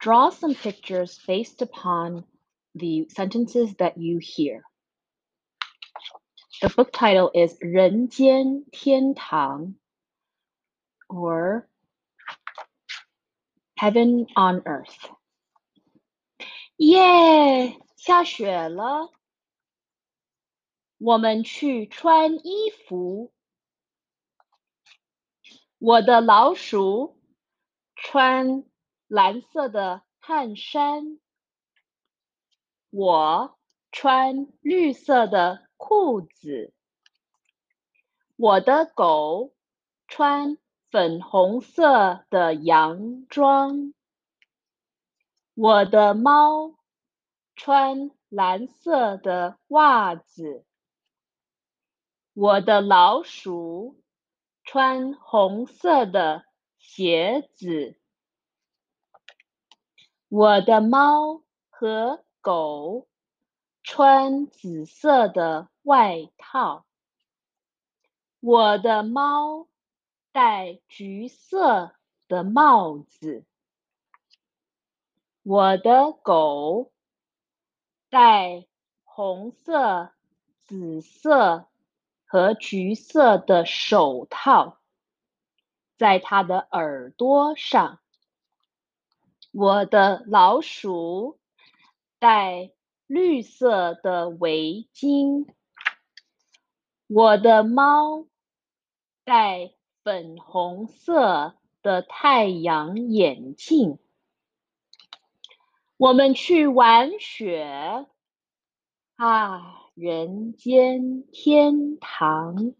Draw some pictures based upon the sentences that you hear. The book title is 人间天堂 or Heaven on Earth. 耶，下雪了，我们去穿衣服。我的老鼠穿 蓝色的汗衫，我穿绿色的裤子。我的狗穿粉红色的洋装。我的猫穿蓝色的袜子。我的老鼠。穿红色的鞋子，我的猫和狗穿紫色的外套，我的猫戴橘色的帽子，我的狗戴红色、紫色。和橘色的手套，在它的耳朵上。我的老鼠戴绿色的围巾。我的猫戴粉红色的太阳眼镜。我们去玩雪。啊。人间天堂。